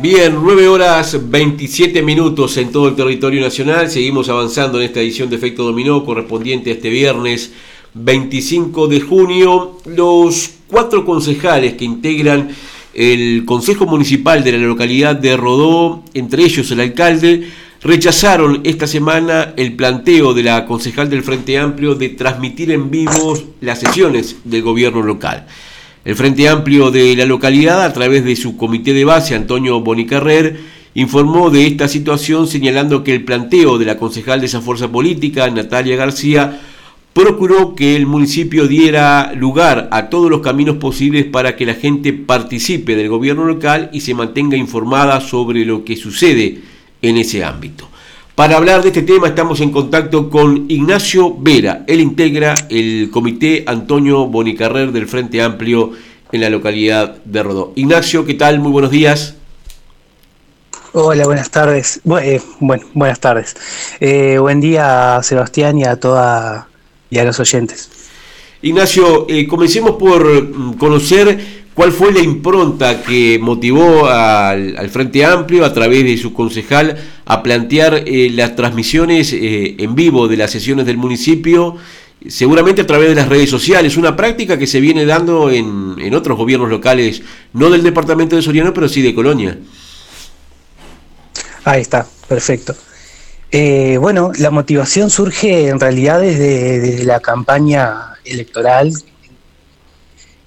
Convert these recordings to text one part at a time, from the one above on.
Bien, 9 horas 27 minutos en todo el territorio nacional. Seguimos avanzando en esta edición de Efecto Dominó correspondiente a este viernes 25 de junio. Los cuatro concejales que integran el Consejo Municipal de la localidad de Rodó, entre ellos el alcalde, rechazaron esta semana el planteo de la concejal del Frente Amplio de transmitir en vivo las sesiones del gobierno local. El Frente Amplio de la localidad, a través de su comité de base, Antonio Bonicarrer, informó de esta situación señalando que el planteo de la concejal de esa fuerza política, Natalia García, procuró que el municipio diera lugar a todos los caminos posibles para que la gente participe del gobierno local y se mantenga informada sobre lo que sucede en ese ámbito. Para hablar de este tema estamos en contacto con Ignacio Vera. Él integra el comité Antonio Bonicarrer del Frente Amplio en la localidad de Rodó. Ignacio, ¿qué tal? Muy buenos días. Hola, buenas tardes. Eh, bueno, buenas tardes. Eh, buen día a Sebastián y a toda y a los oyentes. Ignacio, eh, comencemos por mm, conocer ¿Cuál fue la impronta que motivó al, Frente Amplio a través de su concejal a plantear eh, las transmisiones eh, en vivo de las sesiones del municipio, seguramente a través de las redes sociales? Una práctica que se viene dando en, otros gobiernos locales, no del departamento de Soriano, pero sí de Colonia. Ahí está, perfecto. Eh, bueno, la motivación surge en realidad desde la campaña electoral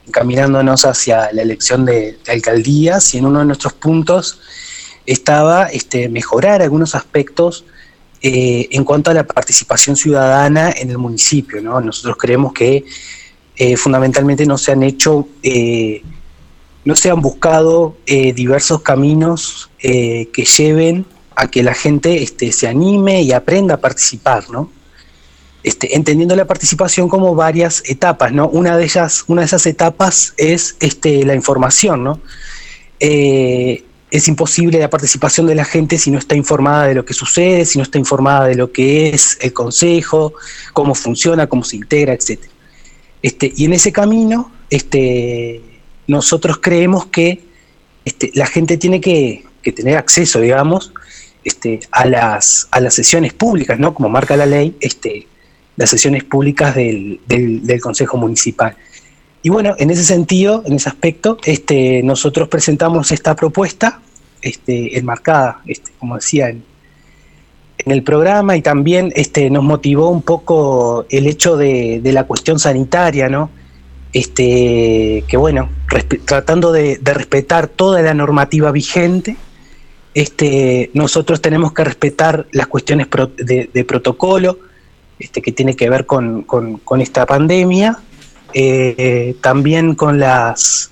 caminándonos hacia la elección de, alcaldías y en uno de nuestros puntos estaba este, mejorar algunos aspectos eh, en cuanto a la participación ciudadana en el municipio. Nosotros creemos que eh, fundamentalmente no se han hecho, eh, no se han buscado diversos caminos que lleven a que la gente este, se anime y aprenda a participar, ¿no? Este, entendiendo la participación como varias etapas, ¿no? Una de ellas, una de esas etapas es este, la información, ¿no? Eh, es imposible la participación de la gente si no está informada de lo que sucede, si no está informada de lo que es el consejo, cómo funciona, cómo se integra, etc. Este, y en ese camino, este, nosotros creemos que este, la gente tiene que, que tener acceso, digamos, este, a, las, a las sesiones públicas, ¿no? Como marca la ley, este, las sesiones públicas del, del, Consejo Municipal. Y bueno, en ese sentido, en ese aspecto, este, nosotros presentamos esta propuesta este, enmarcada, este, como decía, en, el programa y también este, nos motivó un poco el hecho de, de la cuestión sanitaria, ¿no? Este, que bueno, tratando de, de, respetar toda la normativa vigente, este, nosotros tenemos que respetar las cuestiones de protocolo, este, que tiene que ver con, esta pandemia, eh, también con las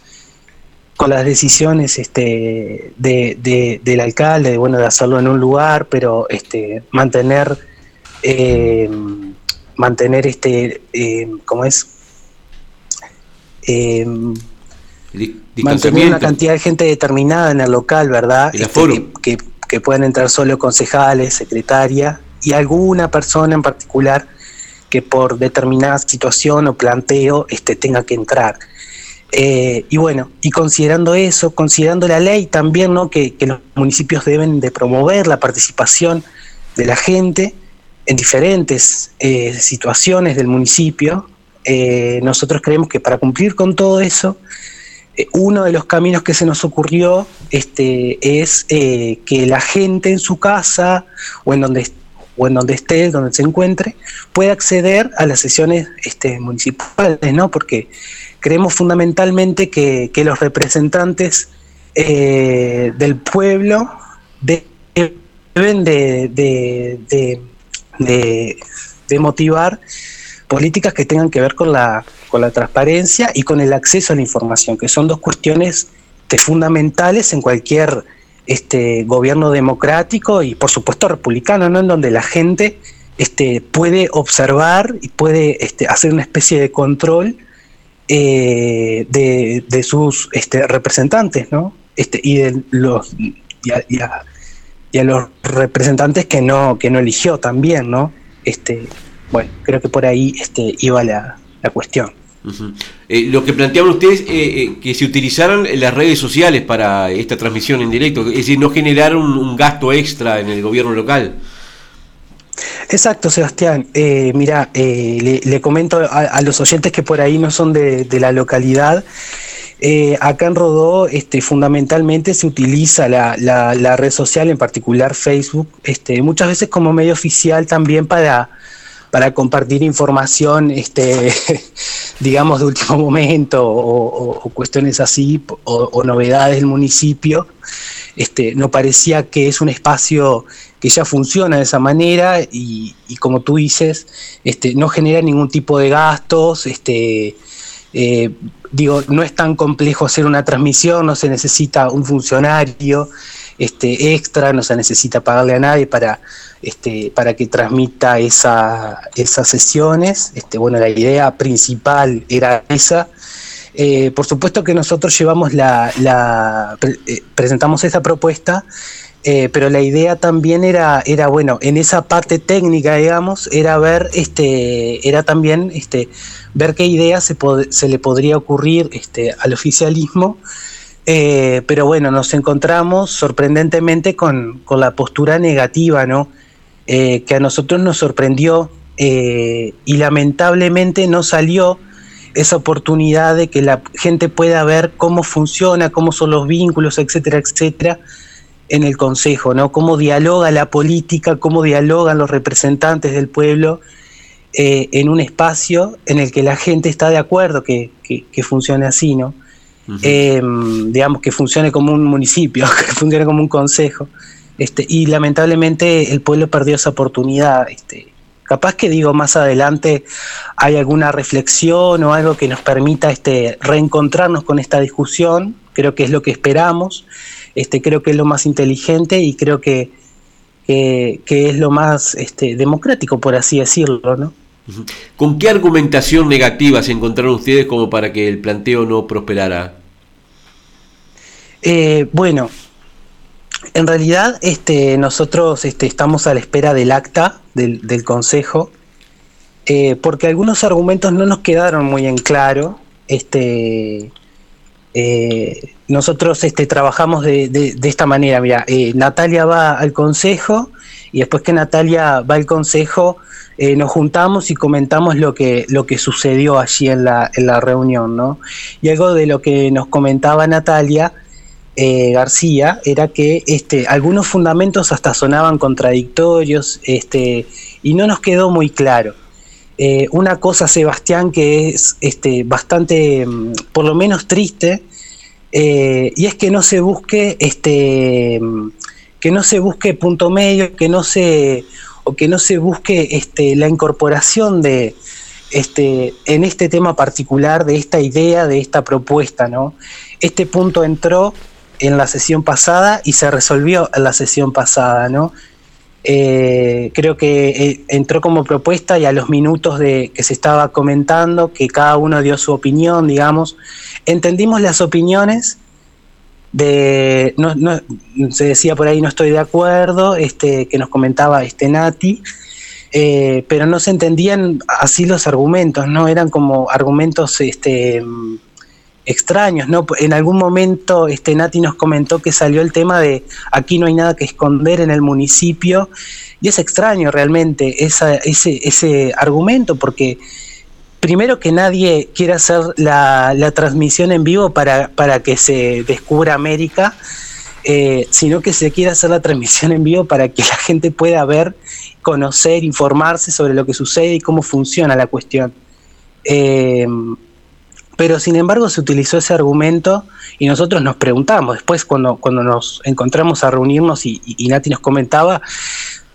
con las decisiones este, del alcalde, de, bueno, de hacerlo en un lugar, pero este, mantener, eh, mantener este, eh, ¿cómo es? mantener una cantidad de gente determinada en el local, ¿verdad? Este, que, que, puedan entrar solo concejales, secretaria, y alguna persona en particular que por determinada situación o planteo este, tenga que entrar. Eh, y bueno, y considerando eso, considerando la ley también, ¿no? Que, los municipios deben de promover la participación de la gente en diferentes eh, situaciones del municipio, eh, nosotros creemos que para cumplir con todo eso, uno de los caminos que se nos ocurrió este, es que la gente en su casa o en donde o en donde esté, donde se encuentre, puede acceder a las sesiones este, municipales, ¿no? Porque creemos fundamentalmente que, los representantes eh, del pueblo deben de, motivar políticas que tengan que ver con la, con la transparencia y con el acceso a la información, que son dos cuestiones fundamentales en cualquier este gobierno democrático y por supuesto republicano, ¿no? En donde la gente este, puede observar y puede este, hacer una especie de control eh, de, sus este, representantes, ¿no? Este, y de los y a, los representantes que no que no eligió también, ¿no? Este, bueno, creo que por ahí este, iba la, cuestión. Eh, lo que planteaban ustedes, eh, que se utilizaran las redes sociales para esta transmisión en directo, es decir, no generar un, gasto extra en el gobierno local. Exacto, Sebastián. Eh, mira, le, comento a, los oyentes que por ahí no son de, de la localidad. Eh, acá en Rodó este, fundamentalmente se utiliza la, la, red social, en particular Facebook, este, muchas veces como medio oficial también para, para compartir información, este, digamos, de último momento o, cuestiones así, o, novedades del municipio. Este, no parecía que es un espacio que ya funciona de esa manera y, como tú dices, este, no genera ningún tipo de gastos, este, eh, digo, no es tan complejo hacer una transmisión, no se necesita un funcionario este, extra, no se necesita pagarle a nadie para, este, para que transmita esa, esas sesiones. Este, bueno, la idea principal era esa. Eh, por supuesto que nosotros llevamos la, eh, presentamos esa propuesta, eh, pero la idea también era, era, bueno, en esa parte técnica, digamos, era ver, este, era también, este, ver qué idea se, se le podría ocurrir este, al oficialismo. Eh, pero bueno, nos encontramos sorprendentemente con, la postura negativa, ¿no? Eh, que a nosotros nos sorprendió eh, y lamentablemente no salió esa oportunidad de que la gente pueda ver cómo funciona, cómo son los vínculos, etcétera, etcétera, en el Consejo, ¿no? Cómo dialoga la política, cómo dialogan los representantes del pueblo en un espacio en el que la gente está de acuerdo que, funcione así, ¿no? Eh, digamos, que funcione como un municipio, que funcione como un consejo. Este, y lamentablemente el pueblo perdió esa oportunidad. Este, capaz que digo más adelante hay alguna reflexión o algo que nos permita este, reencontrarnos con esta discusión, creo que es lo que esperamos, este, creo que es lo más inteligente y creo que, que, es lo más este, democrático, por así decirlo, ¿no? ¿Con qué argumentación negativa se encontraron ustedes como para que el planteo no prosperara? Eh, bueno, en realidad este, nosotros este, estamos a la espera del acta del, Consejo, eh, porque algunos argumentos no nos quedaron muy en claro. Este, eh, nosotros trabajamos de, esta manera, mira, Natalia va al Consejo y después que Natalia va al Consejo, nos juntamos y comentamos lo que, lo que sucedió allí en la, en la reunión, ¿no? Y algo de lo que nos comentaba Natalia eh, García era que este, algunos fundamentos hasta sonaban contradictorios este, y no nos quedó muy claro. Eh, una cosa, Sebastián, que es este, bastante, mm, por lo menos triste, y es que no se busque este mm, que no se busque punto medio, que no se que no se busque este, la incorporación de, este, en este tema particular de esta idea, de esta propuesta, ¿no? Este punto entró en la sesión pasada y se resolvió en la sesión pasada, ¿no? Eh, creo que eh, entró como propuesta y a los minutos de que se estaba comentando, que cada uno dio su opinión, digamos, entendimos las opiniones de no, se decía por ahí no estoy de acuerdo, este, que nos comentaba este Nati, eh, pero no se entendían así los argumentos, no eran como argumentos este, extraños, ¿no? En algún momento este Nati nos comentó que salió el tema de aquí no hay nada que esconder en el municipio, y es extraño realmente ese, ese argumento, porque primero que nadie quiere hacer la, transmisión en vivo para, para, que se descubra América, eh, sino que se quiere hacer la transmisión en vivo para que la gente pueda ver, conocer, informarse sobre lo que sucede y cómo funciona la cuestión. Eh, pero sin embargo se utilizó ese argumento y nosotros nos preguntamos, después cuando, cuando nos encontramos a reunirnos y, Nati nos comentaba,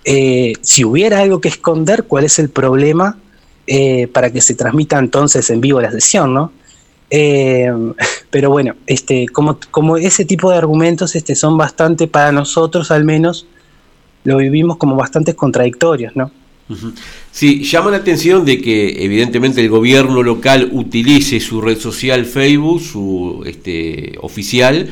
eh, si hubiera algo que esconder, ¿cuál es el problema? Eh, para que se transmita entonces en vivo la sesión, ¿no? Eh, pero bueno, este, como, como ese tipo de argumentos este, son bastante, para nosotros al menos, lo vivimos como bastante contradictorios, ¿no? Sí, llama la atención de que evidentemente el gobierno local utilice su red social Facebook, su este, oficial,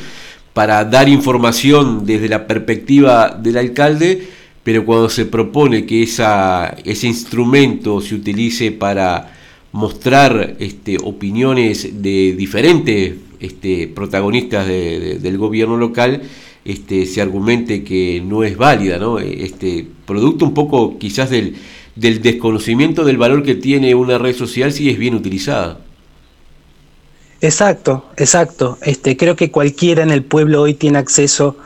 para dar información desde la perspectiva del alcalde, pero cuando se propone que ese instrumento se utilice para mostrar este, opiniones de diferentes este, protagonistas del gobierno local, este, se argumente que no es válida, ¿no? Este, producto un poco quizás del, del desconocimiento del valor que tiene una red social si es bien utilizada. Exacto, exacto. Este, creo que cualquiera en el pueblo hoy tiene acceso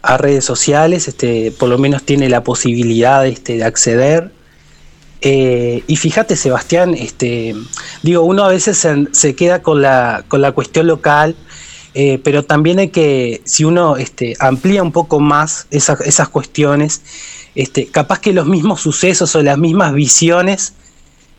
a redes sociales, este, por lo menos tiene la posibilidad este, de acceder. Eh, y fíjate, Sebastián, este, digo, uno a veces se, queda con la, con la cuestión local, eh, pero también hay que, si uno este, amplía un poco más esas cuestiones, este, capaz que los mismos sucesos o las mismas visiones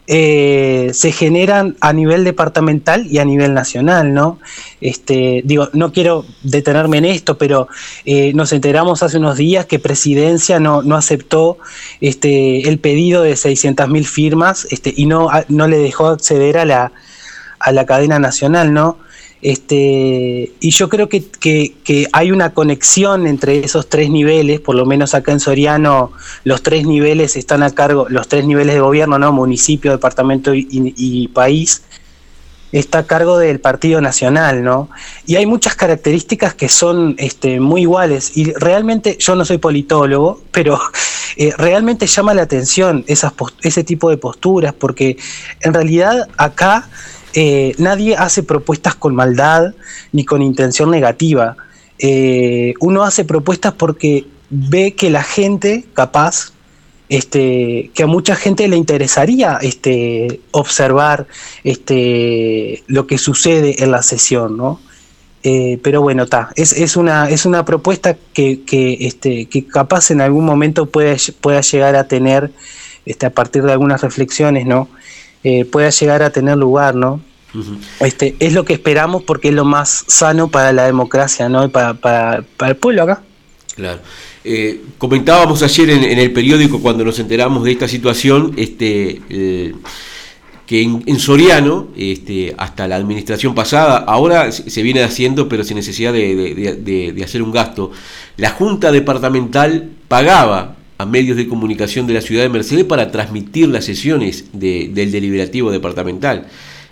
eh, se generan a nivel departamental y a nivel nacional, ¿no? Este, digo, no quiero detenerme en esto, pero eh, nos enteramos hace unos días que Presidencia no, no aceptó el pedido de 600.000 firmas y no, no le dejó acceder a la, a la cadena nacional, ¿no? Este, y yo creo que, hay una conexión entre esos tres niveles, por lo menos acá en Soriano los tres niveles están a cargo, los tres niveles de gobierno, ¿no? municipio, departamento y, país, está a cargo del Partido Nacional, ¿no? Y hay muchas características que son este, muy iguales. Y realmente, yo no soy politólogo, pero eh, realmente llama la atención esas ese tipo de posturas, porque en realidad acá eh, nadie hace propuestas con maldad ni con intención negativa. Eh, uno hace propuestas porque ve que la gente, capaz, este, que a mucha gente le interesaría este, observar este, lo que sucede en la sesión, ¿no? Eh, pero bueno, está, es, una, es una propuesta que, que, capaz en algún momento pueda llegar a tener, a partir de algunas reflexiones, ¿no? Eh, pueda llegar a tener lugar, ¿no? este, es lo que esperamos porque es lo más sano para la democracia, ¿no? Y para, para, el pueblo acá. Claro. Eh, comentábamos ayer en, el periódico cuando nos enteramos de esta situación, este, eh, que en, Soriano, este, hasta la administración pasada, ahora se viene haciendo, pero sin necesidad de, de hacer un gasto, la Junta Departamental pagaba a medios de comunicación de la ciudad de Mercedes para transmitir las sesiones del deliberativo departamental.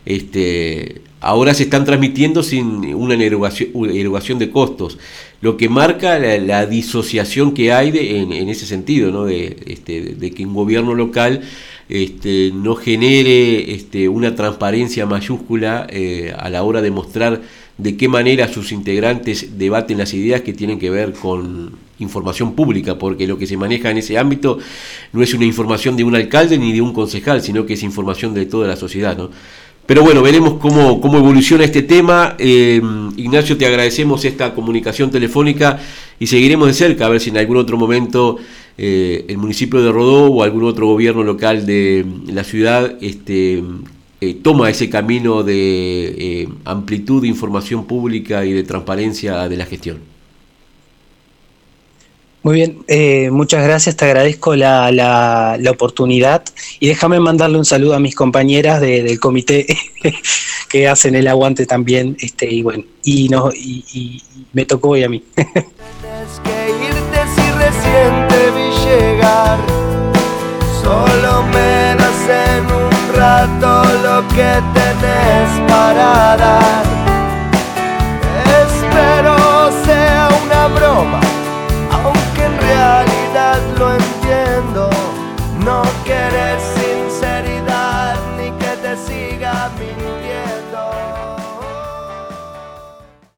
Este, ahora se están transmitiendo sin una erogación, de costos, lo que marca la, disociación que hay en, ese sentido, ¿no? de, este, de que un gobierno local este, no genere este, una transparencia mayúscula eh, a la hora de mostrar de qué manera sus integrantes debaten las ideas que tienen que ver con información pública, porque lo que se maneja en ese ámbito no es una información de un alcalde ni de un concejal, sino que es información de toda la sociedad. ¿no? Pero bueno, veremos cómo, cómo evoluciona este tema. Eh, Ignacio, te agradecemos esta comunicación telefónica y seguiremos de cerca a ver si en algún otro momento eh, el municipio de Rodó o algún otro gobierno local de la ciudad este, eh, toma ese camino de eh, amplitud de información pública y de transparencia de la gestión. Muy bien, eh, muchas gracias, te agradezco la, la, oportunidad y déjame mandarle un saludo a mis compañeras del comité que hacen el aguante también, este, y bueno, y, no, y, me tocó hoy a mí. Tienes que irte si recién te vi llegar, solo menos en rato lo que tenés para dar.